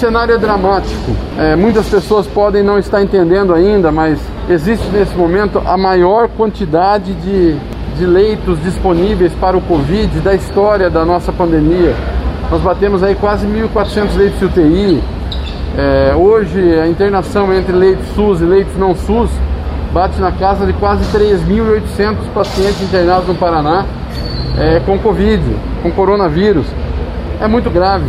cenário é dramático. É, muitas pessoas podem não estar entendendo ainda, mas existe nesse momento a maior quantidade de, de leitos disponíveis para o Covid da história da nossa pandemia. Nós batemos aí quase 1.400 leitos de UTI. É, hoje a internação entre leitos SUS e leitos não SUS bate na casa de quase 3.800 pacientes internados no Paraná é, com Covid, com coronavírus. É muito grave.